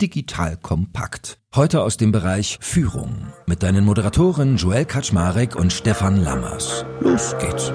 Digital kompakt. Heute aus dem Bereich Führung mit deinen Moderatoren Joel Kaczmarek und Stefan Lammers. Los geht's.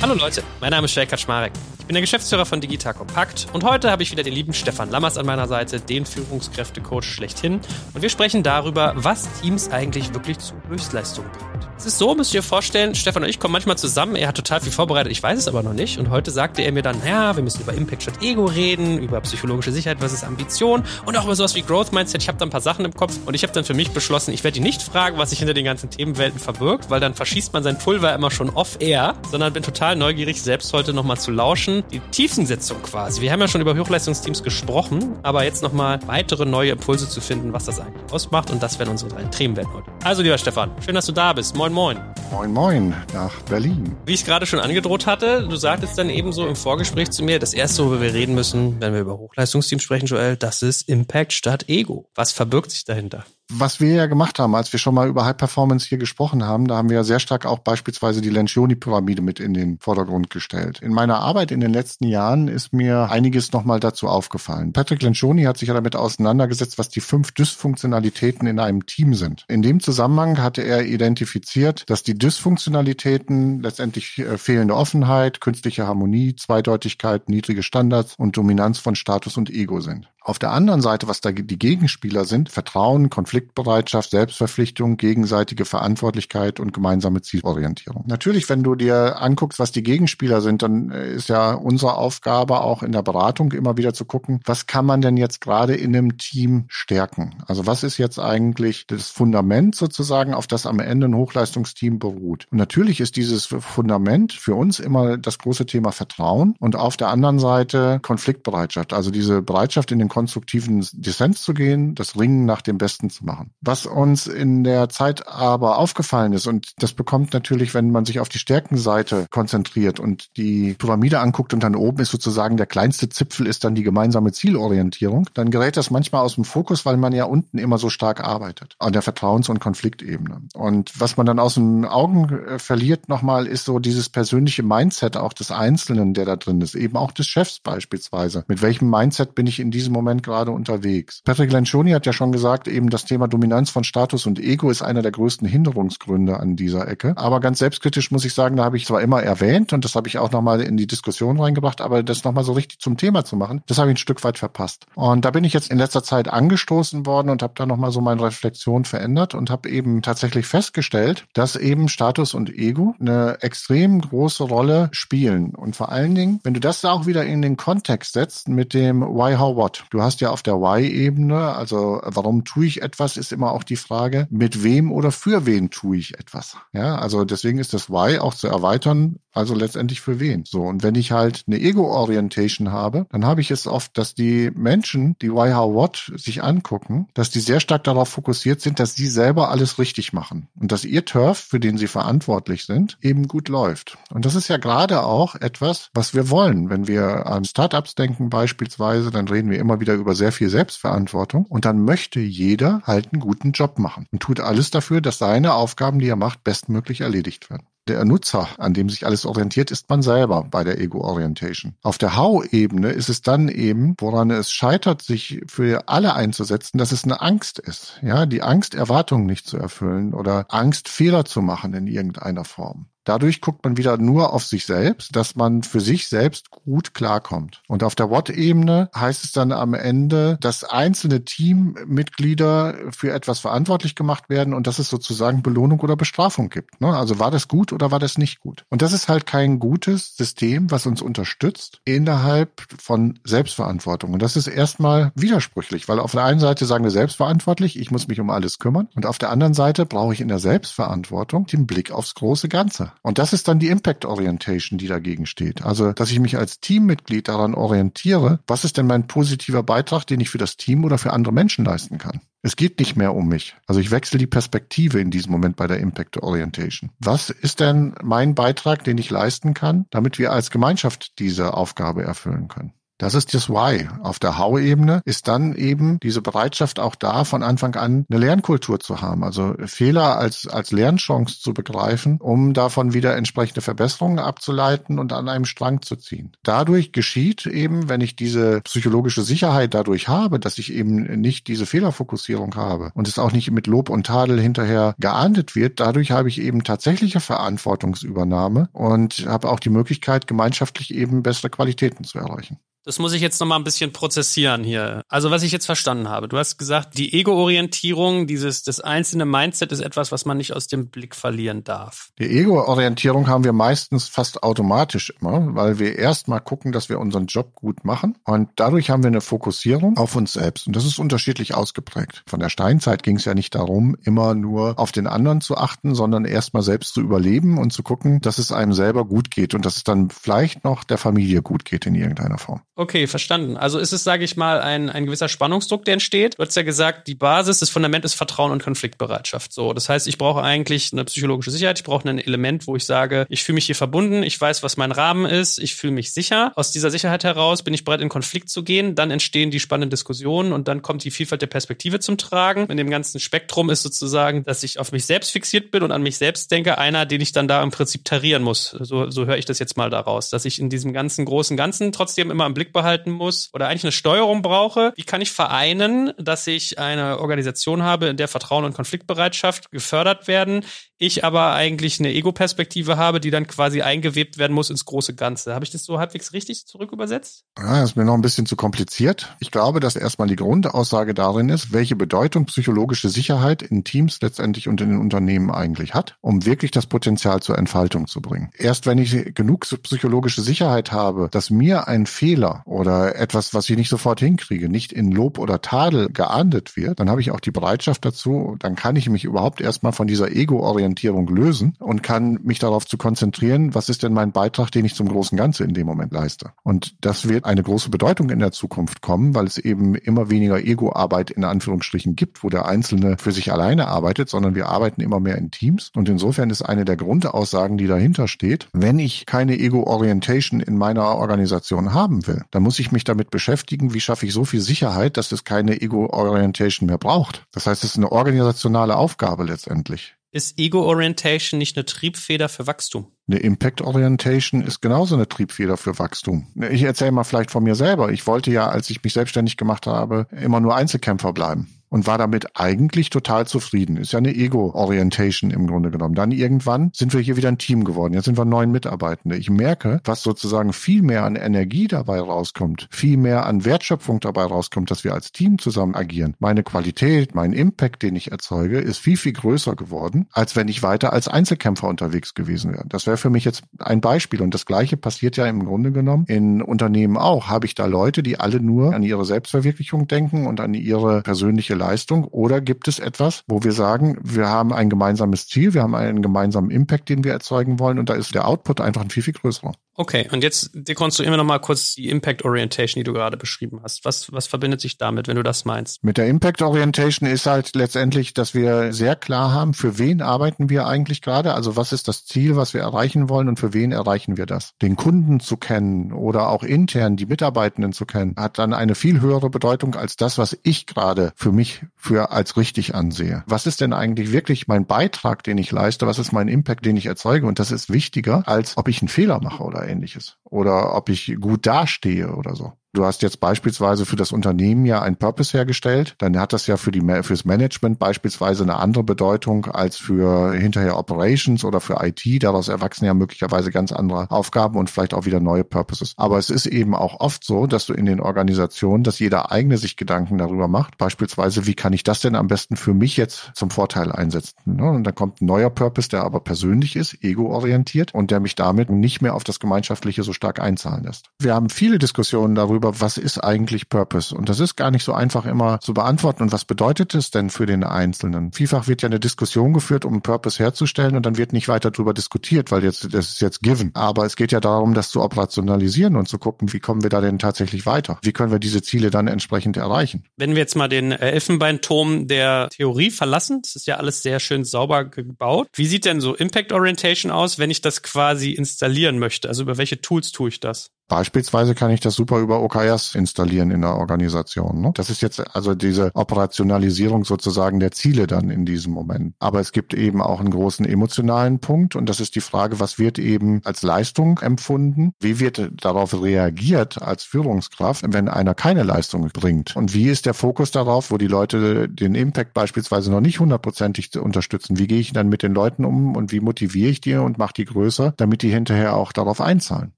Hallo Leute, mein Name ist Joel Kaczmarek. Ich bin der Geschäftsführer von Digital Kompakt und heute habe ich wieder den lieben Stefan Lammers an meiner Seite, den Führungskräftecoach schlechthin. Und wir sprechen darüber, was Teams eigentlich wirklich zu Höchstleistung bringt. Es ist so, müsst ihr euch vorstellen, Stefan und ich kommen manchmal zusammen. Er hat total viel vorbereitet, ich weiß es aber noch nicht. Und heute sagte er mir dann, ja, wir müssen über Impact statt Ego reden, über psychologische Sicherheit versus Ambition und auch über sowas wie Growth Mindset. Ich habe da ein paar Sachen im Kopf und ich habe dann für mich beschlossen, ich werde ihn nicht fragen, was sich hinter den ganzen Themenwelten verbirgt, weil dann verschießt man sein Pulver immer schon off-air, sondern bin total neugierig, selbst heute nochmal zu lauschen die Tiefensetzung quasi. Wir haben ja schon über Hochleistungsteams gesprochen, aber jetzt nochmal weitere neue Impulse zu finden, was das eigentlich ausmacht. Und das werden unsere drei Themen werden heute. Also, lieber Stefan, schön, dass du da bist. Moin, moin. Moin, moin, nach Berlin. Wie ich es gerade schon angedroht hatte, du sagtest dann eben so im Vorgespräch zu mir, das erste, worüber wir reden müssen, wenn wir über Hochleistungsteams sprechen, Joel, das ist Impact statt Ego. Was verbirgt sich dahinter? Was wir ja gemacht haben, als wir schon mal über High Performance hier gesprochen haben, da haben wir ja sehr stark auch beispielsweise die Lencioni-Pyramide mit in den Vordergrund gestellt. In meiner Arbeit in den letzten Jahren ist mir einiges nochmal dazu aufgefallen. Patrick Lencioni hat sich ja damit auseinandergesetzt, was die fünf Dysfunktionalitäten in einem Team sind. In dem Zusammenhang hatte er identifiziert, dass die Dysfunktionalitäten letztendlich äh, fehlende Offenheit, künstliche Harmonie, Zweideutigkeit, niedrige Standards und Dominanz von Status und Ego sind. Auf der anderen Seite, was da die Gegenspieler sind, Vertrauen, Konfliktbereitschaft, Selbstverpflichtung, gegenseitige Verantwortlichkeit und gemeinsame Zielorientierung. Natürlich, wenn du dir anguckst, was die Gegenspieler sind, dann äh, ist ja unsere Aufgabe auch in der Beratung immer wieder zu gucken, was kann man denn jetzt gerade in einem Team stärken? Also was ist jetzt eigentlich das Fundament sozusagen, auf das am Ende ein Hochleistungsteam beruht? Und natürlich ist dieses Fundament für uns immer das große Thema Vertrauen und auf der anderen Seite Konfliktbereitschaft, also diese Bereitschaft in den konstruktiven Dissens zu gehen, das Ringen nach dem Besten zu machen. Was uns in der Zeit aber aufgefallen ist, und das bekommt natürlich, wenn man sich auf die Stärkenseite konzentriert und die Pyramide anguckt und dann oben ist sozusagen der kleinste Zipfel ist dann die gemeinsame Zielorientierung, dann gerät das manchmal aus dem Fokus, weil man ja unten immer so stark arbeitet, an der Vertrauens- und Konfliktebene. Und was man dann aus den Augen äh, verliert nochmal, ist so dieses persönliche Mindset auch des Einzelnen, der da drin ist, eben auch des Chefs beispielsweise. Mit welchem Mindset bin ich in diesem Moment Moment gerade unterwegs. Patrick Lencioni hat ja schon gesagt, eben das Thema Dominanz von Status und Ego ist einer der größten Hinderungsgründe an dieser Ecke. Aber ganz selbstkritisch muss ich sagen, da habe ich zwar immer erwähnt und das habe ich auch nochmal in die Diskussion reingebracht, aber das nochmal so richtig zum Thema zu machen, das habe ich ein Stück weit verpasst. Und da bin ich jetzt in letzter Zeit angestoßen worden und habe da nochmal so meine Reflexion verändert und habe eben tatsächlich festgestellt, dass eben Status und Ego eine extrem große Rolle spielen. Und vor allen Dingen, wenn du das auch wieder in den Kontext setzt mit dem Why, How, What. Du hast ja auf der Why-Ebene, also warum tue ich etwas, ist immer auch die Frage, mit wem oder für wen tue ich etwas. Ja, also deswegen ist das Why auch zu erweitern, also letztendlich für wen. So, und wenn ich halt eine Ego-Orientation habe, dann habe ich es oft, dass die Menschen, die Why, How, What sich angucken, dass die sehr stark darauf fokussiert sind, dass sie selber alles richtig machen und dass ihr Turf, für den sie verantwortlich sind, eben gut läuft. Und das ist ja gerade auch etwas, was wir wollen. Wenn wir an Startups denken beispielsweise, dann reden wir immer wieder wieder über sehr viel Selbstverantwortung und dann möchte jeder halt einen guten Job machen und tut alles dafür, dass seine Aufgaben, die er macht, bestmöglich erledigt werden. Der Nutzer, an dem sich alles orientiert, ist man selber bei der Ego-Orientation. Auf der How-Ebene ist es dann eben, woran es scheitert, sich für alle einzusetzen, dass es eine Angst ist. Ja, die Angst, Erwartungen nicht zu erfüllen oder Angst, Fehler zu machen in irgendeiner Form. Dadurch guckt man wieder nur auf sich selbst, dass man für sich selbst gut klarkommt. Und auf der What-Ebene heißt es dann am Ende, dass einzelne Teammitglieder für etwas verantwortlich gemacht werden und dass es sozusagen Belohnung oder Bestrafung gibt. Ne? Also war das gut oder war das nicht gut? Und das ist halt kein gutes System, was uns unterstützt innerhalb von Selbstverantwortung. Und das ist erstmal widersprüchlich, weil auf der einen Seite sagen wir selbstverantwortlich, ich muss mich um alles kümmern. Und auf der anderen Seite brauche ich in der Selbstverantwortung den Blick aufs große Ganze. Und das ist dann die Impact Orientation, die dagegen steht. Also, dass ich mich als Teammitglied daran orientiere, was ist denn mein positiver Beitrag, den ich für das Team oder für andere Menschen leisten kann. Es geht nicht mehr um mich. Also ich wechsle die Perspektive in diesem Moment bei der Impact Orientation. Was ist denn mein Beitrag, den ich leisten kann, damit wir als Gemeinschaft diese Aufgabe erfüllen können? Das ist das Why. Auf der How-Ebene ist dann eben diese Bereitschaft auch da, von Anfang an eine Lernkultur zu haben. Also Fehler als, als Lernchance zu begreifen, um davon wieder entsprechende Verbesserungen abzuleiten und an einem Strang zu ziehen. Dadurch geschieht eben, wenn ich diese psychologische Sicherheit dadurch habe, dass ich eben nicht diese Fehlerfokussierung habe und es auch nicht mit Lob und Tadel hinterher geahndet wird, dadurch habe ich eben tatsächliche Verantwortungsübernahme und habe auch die Möglichkeit, gemeinschaftlich eben bessere Qualitäten zu erreichen. Das muss ich jetzt noch mal ein bisschen prozessieren hier. Also was ich jetzt verstanden habe, du hast gesagt, die Ego-Orientierung, dieses das einzelne Mindset ist etwas, was man nicht aus dem Blick verlieren darf. Die Ego-Orientierung haben wir meistens fast automatisch immer, weil wir erstmal gucken, dass wir unseren Job gut machen und dadurch haben wir eine Fokussierung auf uns selbst und das ist unterschiedlich ausgeprägt. Von der Steinzeit ging es ja nicht darum, immer nur auf den anderen zu achten, sondern erstmal selbst zu überleben und zu gucken, dass es einem selber gut geht und dass es dann vielleicht noch der Familie gut geht in irgendeiner Form. Okay, verstanden. Also ist es, sage ich mal, ein, ein gewisser Spannungsdruck, der entsteht. Du hast ja gesagt, die Basis, das Fundament ist Vertrauen und Konfliktbereitschaft. So, das heißt, ich brauche eigentlich eine psychologische Sicherheit. Ich brauche ein Element, wo ich sage, ich fühle mich hier verbunden, ich weiß, was mein Rahmen ist, ich fühle mich sicher. Aus dieser Sicherheit heraus bin ich bereit, in Konflikt zu gehen. Dann entstehen die spannenden Diskussionen und dann kommt die Vielfalt der Perspektive zum Tragen. In dem ganzen Spektrum ist sozusagen, dass ich auf mich selbst fixiert bin und an mich selbst denke, einer, den ich dann da im Prinzip tarieren muss. So, so höre ich das jetzt mal daraus, dass ich in diesem ganzen großen Ganzen trotzdem immer im Blick behalten muss oder eigentlich eine Steuerung brauche. Wie kann ich vereinen, dass ich eine Organisation habe, in der Vertrauen und Konfliktbereitschaft gefördert werden, ich aber eigentlich eine Ego-Perspektive habe, die dann quasi eingewebt werden muss ins große Ganze. Habe ich das so halbwegs richtig zurückübersetzt? Ja, das ist mir noch ein bisschen zu kompliziert. Ich glaube, dass erstmal die Grundaussage darin ist, welche Bedeutung psychologische Sicherheit in Teams letztendlich und in den Unternehmen eigentlich hat, um wirklich das Potenzial zur Entfaltung zu bringen. Erst wenn ich genug psychologische Sicherheit habe, dass mir ein Fehler oder etwas, was ich nicht sofort hinkriege, nicht in Lob oder Tadel geahndet wird, dann habe ich auch die Bereitschaft dazu, dann kann ich mich überhaupt erstmal von dieser Ego-Orientierung Orientierung lösen und kann mich darauf zu konzentrieren, was ist denn mein Beitrag, den ich zum großen Ganze in dem Moment leiste. Und das wird eine große Bedeutung in der Zukunft kommen, weil es eben immer weniger Ego-Arbeit in Anführungsstrichen gibt, wo der Einzelne für sich alleine arbeitet, sondern wir arbeiten immer mehr in Teams. Und insofern ist eine der Grundaussagen, die dahinter steht, wenn ich keine Ego-Orientation in meiner Organisation haben will, dann muss ich mich damit beschäftigen, wie schaffe ich so viel Sicherheit, dass es keine Ego-Orientation mehr braucht. Das heißt, es ist eine organisationale Aufgabe letztendlich. Ist Ego-Orientation nicht eine Triebfeder für Wachstum? Eine Impact-Orientation ist genauso eine Triebfeder für Wachstum. Ich erzähle mal vielleicht von mir selber. Ich wollte ja, als ich mich selbstständig gemacht habe, immer nur Einzelkämpfer bleiben und war damit eigentlich total zufrieden. Ist ja eine Ego-Orientation im Grunde genommen. Dann irgendwann sind wir hier wieder ein Team geworden. Jetzt sind wir neun Mitarbeitende. Ich merke, was sozusagen viel mehr an Energie dabei rauskommt, viel mehr an Wertschöpfung dabei rauskommt, dass wir als Team zusammen agieren. Meine Qualität, mein Impact, den ich erzeuge, ist viel, viel größer geworden, als wenn ich weiter als Einzelkämpfer unterwegs gewesen wäre. Das wäre für mich jetzt ein Beispiel. Und das Gleiche passiert ja im Grunde genommen in Unternehmen auch. Habe ich da Leute, die alle nur an ihre Selbstverwirklichung denken und an ihre persönliche Leistung? Oder gibt es etwas, wo wir sagen, wir haben ein gemeinsames Ziel, wir haben einen gemeinsamen Impact, den wir erzeugen wollen und da ist der Output einfach ein viel, viel größerer. Okay, und jetzt dekonstruieren wir nochmal kurz die Impact Orientation, die du gerade beschrieben hast. Was, was verbindet sich damit, wenn du das meinst? Mit der Impact Orientation ist halt letztendlich, dass wir sehr klar haben, für wen arbeiten wir eigentlich gerade? Also was ist das Ziel, was wir erreichen wollen und für wen erreichen wir das? Den Kunden zu kennen oder auch intern die Mitarbeitenden zu kennen, hat dann eine viel höhere Bedeutung als das, was ich gerade für mich für als richtig ansehe. Was ist denn eigentlich wirklich mein Beitrag, den ich leiste? Was ist mein Impact, den ich erzeuge? Und das ist wichtiger, als ob ich einen Fehler mache oder ähnliches. Oder ob ich gut dastehe oder so. Du hast jetzt beispielsweise für das Unternehmen ja ein Purpose hergestellt, dann hat das ja für die fürs Management beispielsweise eine andere Bedeutung als für hinterher Operations oder für IT. Daraus erwachsen ja möglicherweise ganz andere Aufgaben und vielleicht auch wieder neue Purposes. Aber es ist eben auch oft so, dass du in den Organisationen, dass jeder eigene sich Gedanken darüber macht. Beispielsweise, wie kann ich das denn am besten für mich jetzt zum Vorteil einsetzen? Ne? Und dann kommt ein neuer Purpose, der aber persönlich ist, ego-orientiert und der mich damit nicht mehr auf das Gemeinschaftliche so stark einzahlen lässt. Wir haben viele Diskussionen darüber, darüber, was ist eigentlich Purpose? Und das ist gar nicht so einfach immer zu beantworten. Und was bedeutet es denn für den Einzelnen? Vielfach wird ja eine Diskussion geführt, um Purpose herzustellen und dann wird nicht weiter darüber diskutiert, weil jetzt, das ist jetzt given. Aber es geht ja darum, das zu operationalisieren und zu gucken, wie kommen wir da denn tatsächlich weiter? Wie können wir diese Ziele dann entsprechend erreichen? Wenn wir jetzt mal den Elfenbeinturm der Theorie verlassen, das ist ja alles sehr schön sauber gebaut. Wie sieht denn so Impact Orientation aus, wenn ich das quasi installieren möchte? Also über welche Tools tue ich das? Beispielsweise kann ich das super über OKRs installieren in der Organisation. Ne? Das ist jetzt also diese Operationalisierung sozusagen der Ziele dann in diesem Moment. Aber es gibt eben auch einen großen emotionalen Punkt und das ist die Frage, was wird eben als Leistung empfunden? Wie wird darauf reagiert als Führungskraft, wenn einer keine Leistung bringt? Und wie ist der Fokus darauf, wo die Leute den Impact beispielsweise noch nicht hundertprozentig unterstützen? Wie gehe ich dann mit den Leuten um und wie motiviere ich die und mache die größer, damit die hinterher auch darauf einzahlen?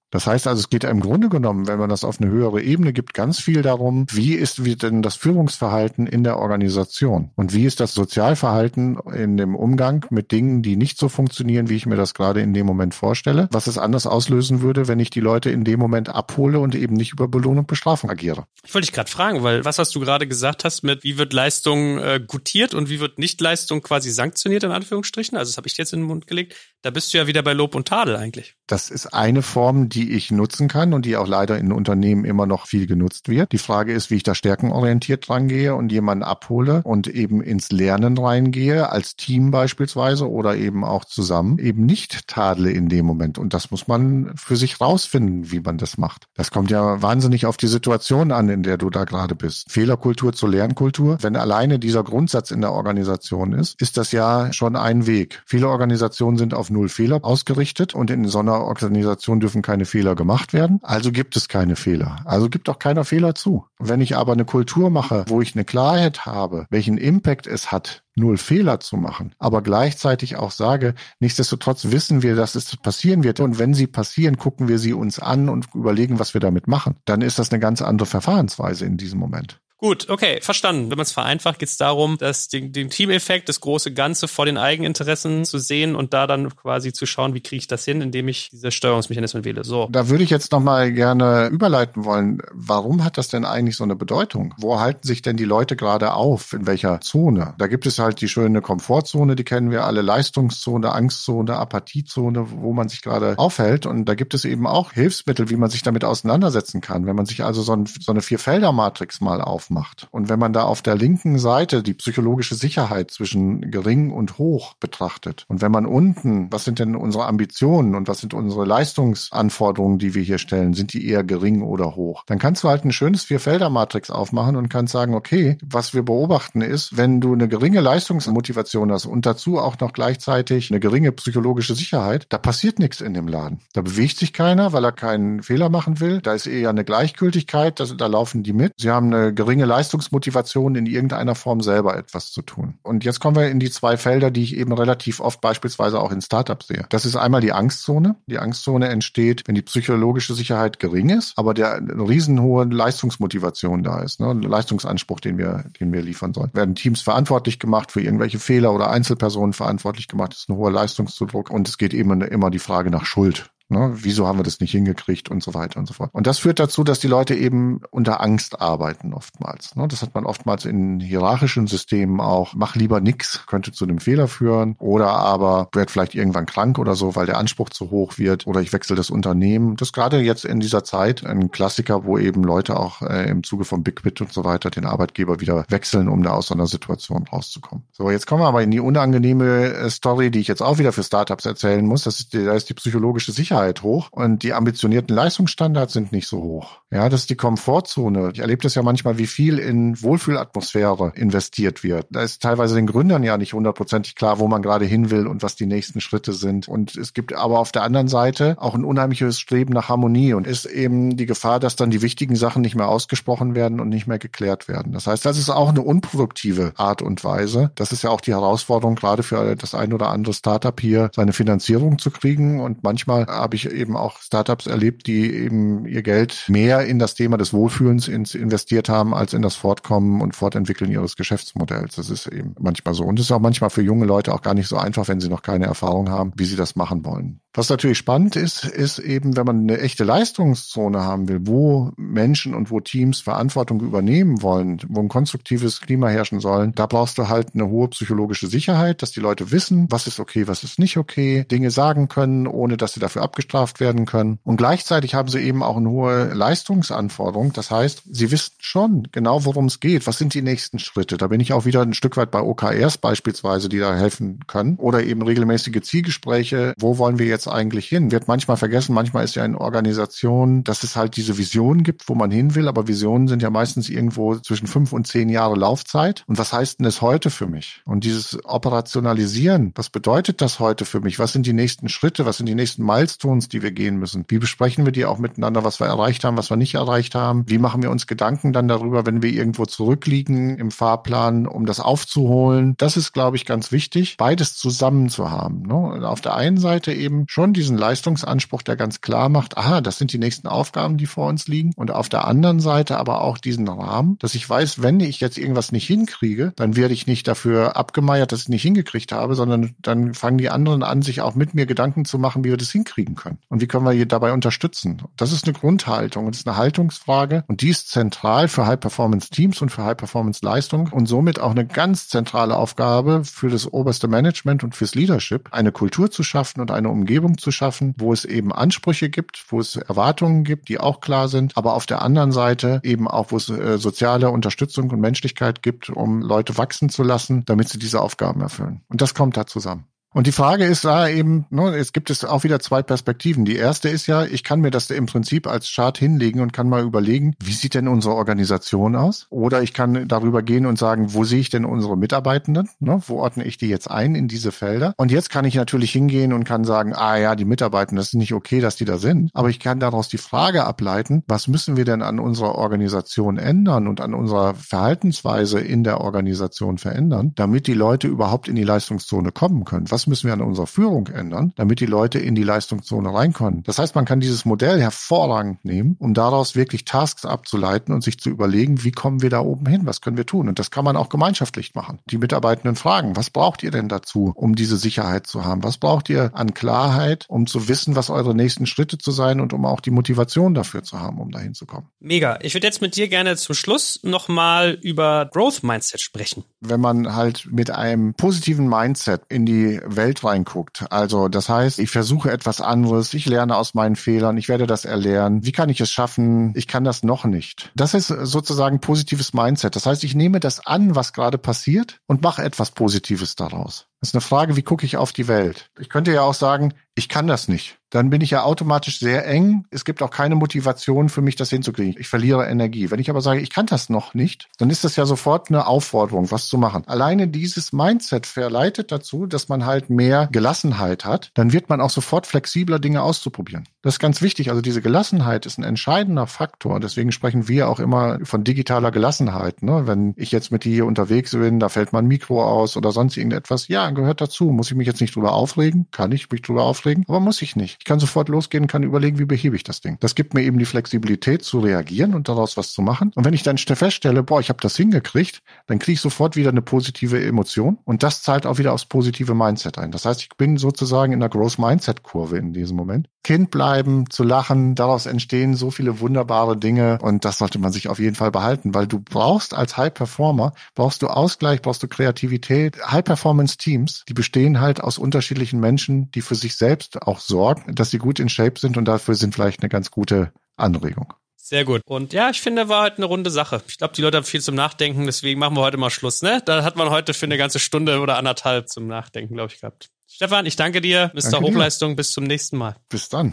Das heißt also, es geht im Grunde genommen, wenn man das auf eine höhere Ebene gibt, ganz viel darum, wie ist wie denn das Führungsverhalten in der Organisation und wie ist das Sozialverhalten in dem Umgang mit Dingen, die nicht so funktionieren, wie ich mir das gerade in dem Moment vorstelle, was es anders auslösen würde, wenn ich die Leute in dem Moment abhole und eben nicht über Belohnung und Bestrafung agiere. Ich wollte dich gerade fragen, weil was hast du gerade gesagt hast mit, wie wird Leistung äh, gutiert und wie wird Nicht-Leistung quasi sanktioniert in Anführungsstrichen? Also das habe ich jetzt in den Mund gelegt. Da bist du ja wieder bei Lob und Tadel eigentlich. Das ist eine Form, die ich nutzen kann und die auch leider in Unternehmen immer noch viel genutzt wird. Die Frage ist, wie ich da stärkenorientiert rangehe und jemanden abhole und eben ins Lernen reingehe, als Team beispielsweise oder eben auch zusammen, eben nicht tadle in dem Moment. Und das muss man für sich rausfinden, wie man das macht. Das kommt ja wahnsinnig auf die Situation an, in der du da gerade bist. Fehlerkultur zur Lernkultur. Wenn alleine dieser Grundsatz in der Organisation ist, ist das ja schon ein Weg. Viele Organisationen sind auf auf null Fehler ausgerichtet und in so einer Organisation dürfen keine Fehler gemacht werden. Also gibt es keine Fehler. Also gibt auch keiner Fehler zu. Wenn ich aber eine Kultur mache, wo ich eine Klarheit habe, welchen Impact es hat, null Fehler zu machen, aber gleichzeitig auch sage, nichtsdestotrotz wissen wir, dass es passieren wird und wenn sie passieren, gucken wir sie uns an und überlegen, was wir damit machen. Dann ist das eine ganz andere Verfahrensweise in diesem Moment. Gut, okay, verstanden. Wenn man es vereinfacht, geht es darum, dass den, den Teameffekt, das große Ganze vor den Eigeninteressen zu sehen und da dann quasi zu schauen, wie kriege ich das hin, indem ich diese Steuerungsmechanismen wähle. So. Da würde ich jetzt nochmal gerne überleiten wollen. Warum hat das denn eigentlich so eine Bedeutung? Wo halten sich denn die Leute gerade auf? In welcher Zone? Da gibt es halt die schöne Komfortzone, die kennen wir alle, Leistungszone, Angstzone, Apathiezone, wo man sich gerade aufhält. Und da gibt es eben auch Hilfsmittel, wie man sich damit auseinandersetzen kann. Wenn man sich also so, ein, so eine Vierfelder-Matrix mal auf aufmacht. Und wenn man da auf der linken Seite die psychologische Sicherheit zwischen gering und hoch betrachtet und wenn man unten, was sind denn unsere Ambitionen und was sind unsere Leistungsanforderungen, die wir hier stellen, sind die eher gering oder hoch, dann kannst du halt ein schönes Vierfelder-Matrix aufmachen und kannst sagen, okay, was wir beobachten ist, wenn du eine geringe Leistungsmotivation hast und dazu auch noch gleichzeitig eine geringe psychologische Sicherheit, da passiert nichts in dem Laden. Da bewegt sich keiner, weil er keinen Fehler machen will. Da ist eher eine Gleichgültigkeit, da laufen die mit. Sie haben eine geringe geringe Leistungsmotivation in irgendeiner Form selber etwas zu tun. Und jetzt kommen wir in die zwei Felder, die ich eben relativ oft beispielsweise auch in Startups sehe. Das ist einmal die Angstzone. Die Angstzone entsteht, wenn die psychologische Sicherheit gering ist, aber der eine riesenhohe Leistungsmotivation da ist, ne? Leistungsanspruch, den wir, den wir liefern sollen. Werden Teams verantwortlich gemacht für irgendwelche Fehler oder Einzelpersonen verantwortlich gemacht, ist ein hoher Leistungszudruck und es geht eben immer die Frage nach Schuld. Ne? Wieso haben wir das nicht hingekriegt und so weiter und so fort. Und das führt dazu, dass die Leute eben unter Angst arbeiten oftmals. Ne? Das hat man oftmals in hierarchischen Systemen auch. Mach lieber nix, könnte zu einem Fehler führen. Oder aber werd vielleicht irgendwann krank oder so, weil der Anspruch zu hoch wird. Oder ich wechsle das Unternehmen. Das ist gerade jetzt in dieser Zeit ein Klassiker, wo eben Leute auch äh, im Zuge von Big Bit und so weiter den Arbeitgeber wieder wechseln, um da aus so einer Situation rauszukommen. So, jetzt kommen wir aber in die unangenehme äh, Story, die ich jetzt auch wieder für Startups erzählen muss. Das ist da ist die psychologische Sicherheit Sicherheit hoch und die ambitionierten Leistungsstandards sind nicht so hoch. Ja, das ist die Komfortzone. Ich erlebe das ja manchmal, wie viel in Wohlfühlatmosphäre investiert wird. Da ist teilweise den Gründern ja nicht hundertprozentig klar, wo man gerade hin will und was die nächsten Schritte sind. Und es gibt aber auf der anderen Seite auch ein unheimliches Streben nach Harmonie und ist eben die Gefahr, dass dann die wichtigen Sachen nicht mehr ausgesprochen werden und nicht mehr geklärt werden. Das heißt, das ist auch eine unproduktive Art und Weise. Das ist ja auch die Herausforderung gerade für das ein oder andere Startup hier, seine Finanzierung zu kriegen. Und manchmal habe ich eben auch Startups erlebt, die eben ihr Geld mehr in das Thema des Wohlfühlens investiert haben, als in das Fortkommen und Fortentwickeln ihres Geschäftsmodells. Das ist eben manchmal so. Und es ist auch manchmal für junge Leute auch gar nicht so einfach, wenn sie noch keine Erfahrung haben, wie sie das machen wollen. Was natürlich spannend ist, ist eben, wenn man eine echte Leistungszone haben will, wo Menschen und wo Teams Verantwortung übernehmen wollen, wo ein konstruktives Klima herrschen sollen, da brauchst du halt eine hohe psychologische Sicherheit, dass die Leute wissen, was ist okay, was ist nicht okay, Dinge sagen können, ohne dass sie dafür abgestraft werden können. Und gleichzeitig haben sie eben auch eine hohe Leistung Leistungsanforderung. Das heißt, sie wissen schon genau, worum es geht. Was sind die nächsten Schritte? Da bin ich auch wieder ein Stück weit bei OKRs beispielsweise, die da helfen können. Oder eben regelmäßige Zielgespräche. Wo wollen wir jetzt eigentlich hin? Wird manchmal vergessen, manchmal ist ja in Organisationen, dass es halt diese Vision gibt, wo man hin will. Aber Visionen sind ja meistens irgendwo zwischen fünf und zehn Jahre Laufzeit. Und was heißt denn es heute für mich? Und dieses Operationalisieren, was bedeutet das heute für mich? Was sind die nächsten Schritte? Was sind die nächsten Milestones, die wir gehen müssen? Wie besprechen wir die auch miteinander, was wir erreicht haben, was wir nicht erreicht haben? Wie machen wir uns Gedanken dann darüber, wenn wir irgendwo zurückliegen im Fahrplan, um das aufzuholen? Das ist, glaube ich, ganz wichtig, beides zusammen zu haben. Ne? Auf der einen Seite eben schon diesen Leistungsanspruch, der ganz klar macht, aha, das sind die nächsten Aufgaben, die vor uns liegen. Und auf der anderen Seite aber auch diesen Rahmen, dass ich weiß, wenn ich jetzt irgendwas nicht hinkriege, dann werde ich nicht dafür abgemeiert, dass ich nicht hingekriegt habe, sondern dann fangen die anderen an, sich auch mit mir Gedanken zu machen, wie wir das hinkriegen können. Und wie können wir hier dabei unterstützen? Das ist eine Grundhaltung und ist eine Haltungsfrage und die ist zentral für High-Performance-Teams und für High-Performance-Leistung und somit auch eine ganz zentrale Aufgabe für das oberste Management und fürs Leadership, eine Kultur zu schaffen und eine Umgebung zu schaffen, wo es eben Ansprüche gibt, wo es Erwartungen gibt, die auch klar sind, aber auf der anderen Seite eben auch, wo es äh, soziale Unterstützung und Menschlichkeit gibt, um Leute wachsen zu lassen, damit sie diese Aufgaben erfüllen. Und das kommt da zusammen. Und die Frage ist da eben, ne, es gibt es auch wieder zwei Perspektiven. Die erste ist ja, ich kann mir das im Prinzip als Chart hinlegen und kann mal überlegen, wie sieht denn unsere Organisation aus? Oder ich kann darüber gehen und sagen, wo sehe ich denn unsere Mitarbeitenden? Ne, wo ordne ich die jetzt ein in diese Felder? Und jetzt kann ich natürlich hingehen und kann sagen, ah ja, die Mitarbeitenden, das ist nicht okay, dass die da sind. Aber ich kann daraus die Frage ableiten, was müssen wir denn an unserer Organisation ändern und an unserer Verhaltensweise in der Organisation verändern, damit die Leute überhaupt in die Leistungszone kommen können? Was müssen wir an unserer Führung ändern, damit die Leute in die Leistungszone reinkommen. Das heißt, man kann dieses Modell hervorragend nehmen, um daraus wirklich Tasks abzuleiten und sich zu überlegen, wie kommen wir da oben hin, was können wir tun. Und das kann man auch gemeinschaftlich machen. Die Mitarbeitenden fragen, was braucht ihr denn dazu, um diese Sicherheit zu haben? Was braucht ihr an Klarheit, um zu wissen, was eure nächsten Schritte zu sein und um auch die Motivation dafür zu haben, um dahin zu kommen? Mega. Ich würde jetzt mit dir gerne zum Schluss nochmal über Growth Mindset sprechen. Wenn man halt mit einem positiven Mindset in die Welt reinguckt. Also das heißt, ich versuche etwas anderes, ich lerne aus meinen Fehlern, ich werde das erlernen. Wie kann ich es schaffen? Ich kann das noch nicht. Das ist sozusagen positives Mindset. Das heißt, ich nehme das an, was gerade passiert und mache etwas Positives daraus. Das ist eine Frage, wie gucke ich auf die Welt? Ich könnte ja auch sagen, ich kann das nicht. Dann bin ich ja automatisch sehr eng. Es gibt auch keine Motivation für mich, das hinzukriegen. Ich verliere Energie. Wenn ich aber sage, ich kann das noch nicht, dann ist das ja sofort eine Aufforderung, was zu machen. Alleine dieses Mindset verleitet dazu, dass man halt mehr Gelassenheit hat. Dann wird man auch sofort flexibler, Dinge auszuprobieren. Das ist ganz wichtig. Also diese Gelassenheit ist ein entscheidender Faktor. Deswegen sprechen wir auch immer von digitaler Gelassenheit. Ne? Wenn ich jetzt mit dir unterwegs bin, da fällt mein Mikro aus oder sonst irgendetwas. Ja, gehört dazu. Muss ich mich jetzt nicht drüber aufregen? Kann ich mich drüber aufregen? Aber muss ich nicht. Ich kann sofort losgehen, kann überlegen, wie behebe ich das Ding. Das gibt mir eben die Flexibilität zu reagieren und daraus was zu machen. Und wenn ich dann feststelle, boah, ich habe das hingekriegt, dann kriege ich sofort wieder eine positive Emotion und das zahlt auch wieder aufs positive Mindset ein. Das heißt, ich bin sozusagen in der Growth Mindset Kurve in diesem Moment. Kind bleiben, zu lachen, daraus entstehen so viele wunderbare Dinge und das sollte man sich auf jeden Fall behalten, weil du brauchst als High Performer, brauchst du Ausgleich, brauchst du Kreativität. High Performance Teams, die bestehen halt aus unterschiedlichen Menschen, die für sich selbst auch sorgen, dass sie gut in Shape sind und dafür sind vielleicht eine ganz gute Anregung. Sehr gut. Und ja, ich finde, war halt eine runde Sache. Ich glaube, die Leute haben viel zum Nachdenken, deswegen machen wir heute mal Schluss, ne? Da hat man heute für eine ganze Stunde oder anderthalb zum Nachdenken, glaube ich, gehabt. Stefan, ich danke dir. Mr. Danke Hochleistung. Dir. Bis zum nächsten Mal. Bis dann.